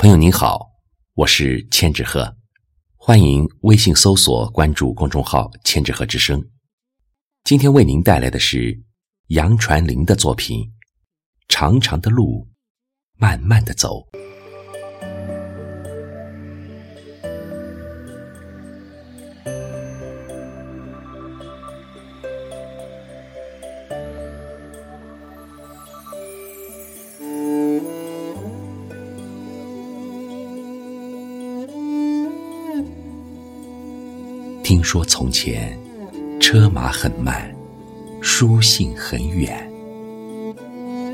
朋友您好，我是千纸鹤，欢迎微信搜索关注公众号“千纸鹤之声”。今天为您带来的是杨传林的作品《长长的路，慢慢的走》。听说从前，车马很慢，书信很远。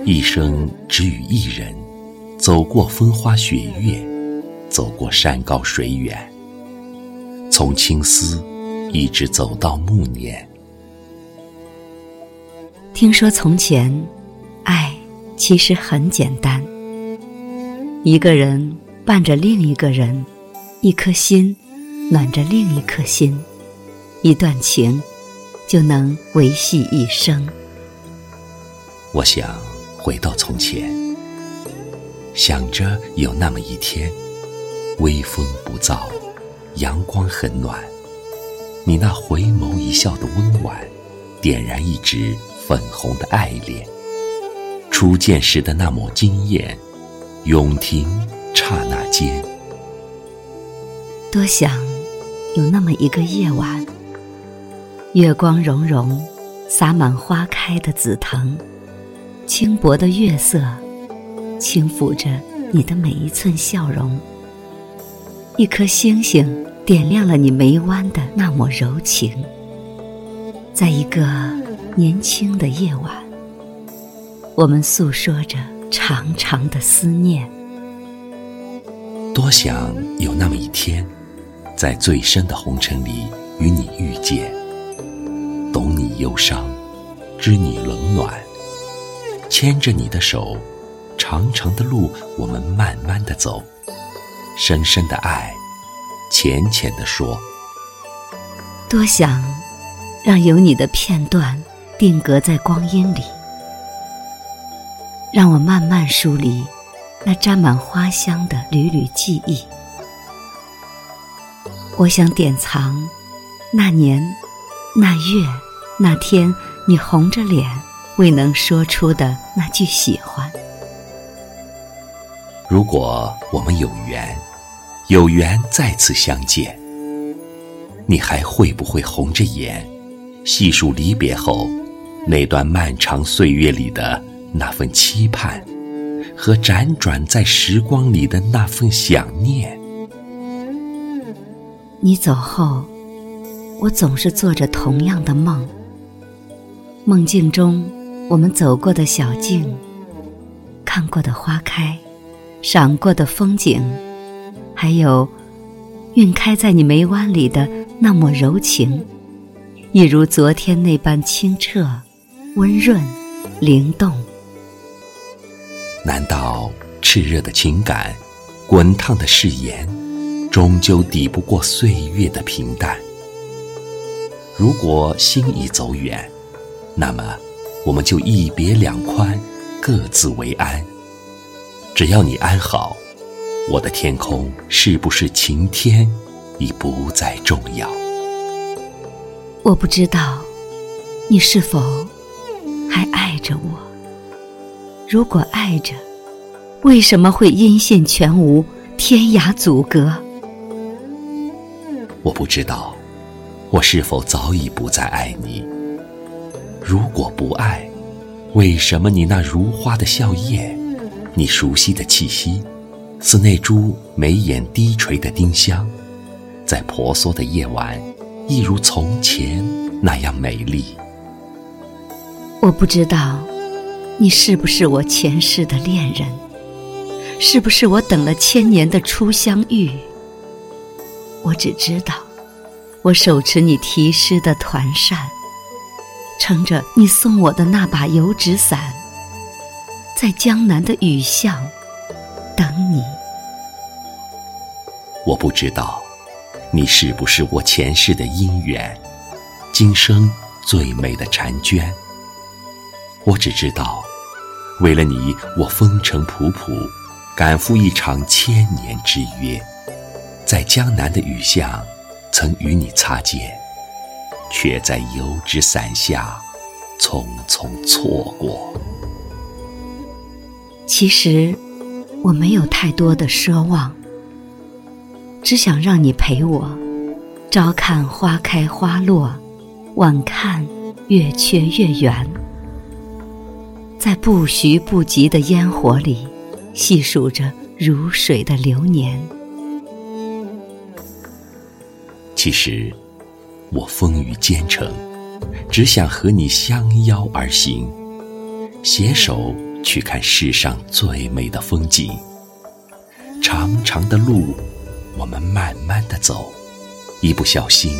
一生只与一人，走过风花雪月，走过山高水远。从青丝一直走到暮年。听说从前，爱其实很简单。一个人伴着另一个人，一颗心。暖着另一颗心，一段情就能维系一生。我想回到从前，想着有那么一天，微风不燥，阳光很暖，你那回眸一笑的温婉，点燃一支粉红的爱恋。初见时的那抹惊艳，永停刹那间。多想。有那么一个夜晚，月光融融，洒满花开的紫藤，轻薄的月色轻抚着你的每一寸笑容。一颗星星点亮了你眉弯的那抹柔情。在一个年轻的夜晚，我们诉说着长长的思念。多想有那么一天。在最深的红尘里与你遇见，懂你忧伤，知你冷暖，牵着你的手，长长的路我们慢慢的走，深深的爱，浅浅的说。多想让有你的片段定格在光阴里，让我慢慢梳理那沾满花香的缕缕记忆。我想典藏那年、那月、那天，你红着脸未能说出的那句喜欢。如果我们有缘，有缘再次相见，你还会不会红着眼，细数离别后那段漫长岁月里的那份期盼，和辗转在时光里的那份想念？你走后，我总是做着同样的梦。梦境中，我们走过的小径，看过的花开，赏过的风景，还有晕开在你眉弯里的那抹柔情，一如昨天那般清澈、温润、灵动。难道炽热的情感，滚烫的誓言？终究抵不过岁月的平淡。如果心已走远，那么我们就一别两宽，各自为安。只要你安好，我的天空是不是晴天已不再重要。我不知道你是否还爱着我。如果爱着，为什么会音信全无，天涯阻隔？我不知道，我是否早已不再爱你。如果不爱，为什么你那如花的笑靥，你熟悉的气息，似那株眉眼低垂的丁香，在婆娑的夜晚，一如从前那样美丽？我不知道，你是不是我前世的恋人？是不是我等了千年的初相遇？我只知道，我手持你题诗的团扇，撑着你送我的那把油纸伞，在江南的雨巷等你。我不知道，你是不是我前世的姻缘，今生最美的婵娟。我只知道，为了你，我风尘仆仆，赶赴一场千年之约，在江南的雨巷，曾与你擦肩，却在油纸伞下匆匆错过。其实我没有太多的奢望，只想让你陪我，朝看花开花落，晚看月缺月圆，在不徐不急的烟火里。细数着如水的流年，其实我风雨兼程，只想和你相邀而行，携手去看世上最美的风景。长长的路，我们慢慢的走，一不小心，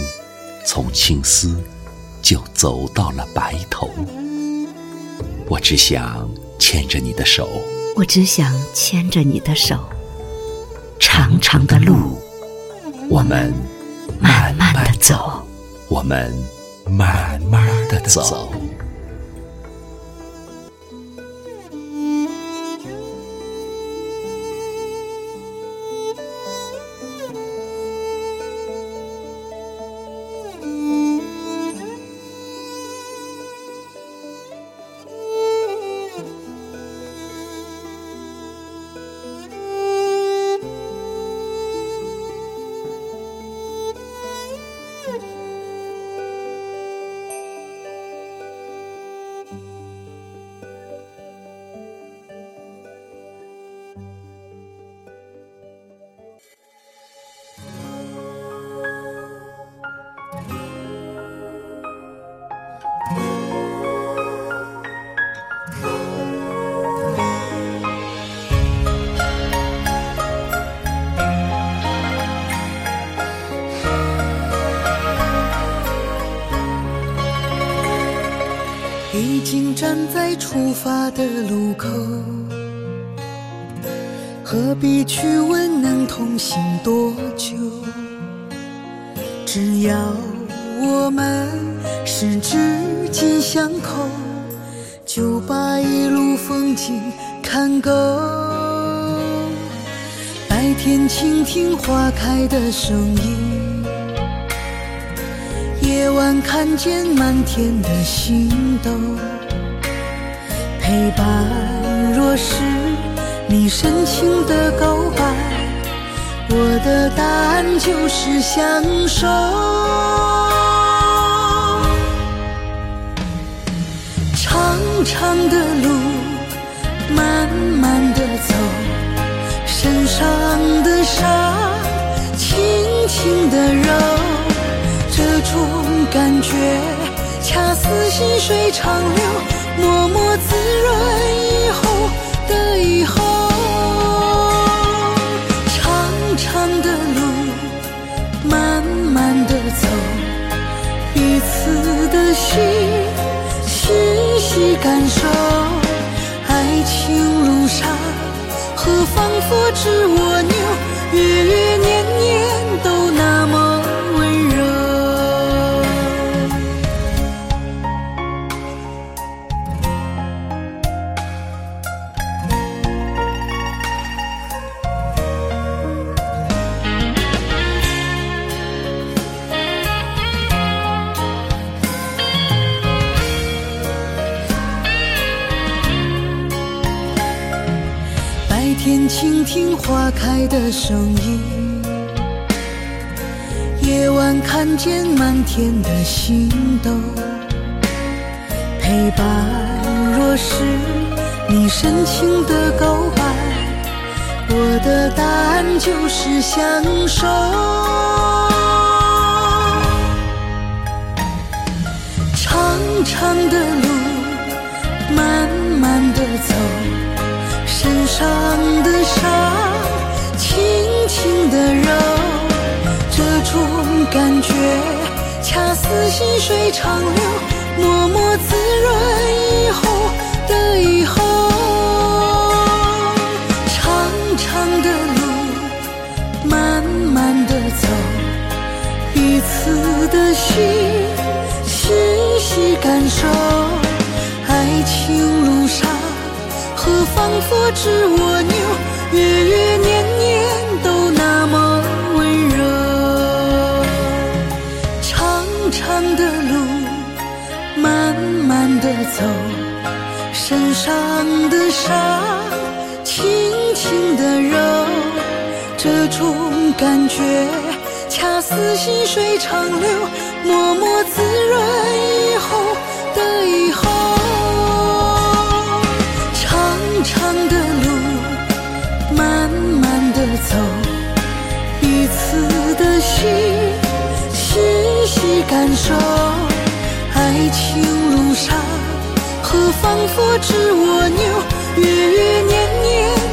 从青丝就走到了白头。我只想牵着你的手。我只想牵着你的手，长长的路，我们慢慢的走，我们慢慢的走。出发的路口，何必去问能同行多久？只要我们十指紧相扣，就把一路风景看够。白天倾听花开的声音。夜晚看见满天的星斗，陪伴若是你深情的告白，我的答案就是相守。长长的路，慢慢的走，身上的伤，轻轻的揉。这种感觉，恰似细水长流，默默天倾听花开的声音，夜晚看见满天的星斗，陪伴若是你深情的告白，我的答案就是相守。长长的路，慢慢的走。身上的伤，轻轻的揉，这种感觉恰似细水长流，默默滋润以后的以后。仿。佛知蜗牛，月月年年都那么温柔。长长的路，慢慢的走，身上的伤，轻轻的揉，这种感觉，恰似细水长流，默默滋润以后的以后。情路上，何妨佛知蜗牛，月月年年。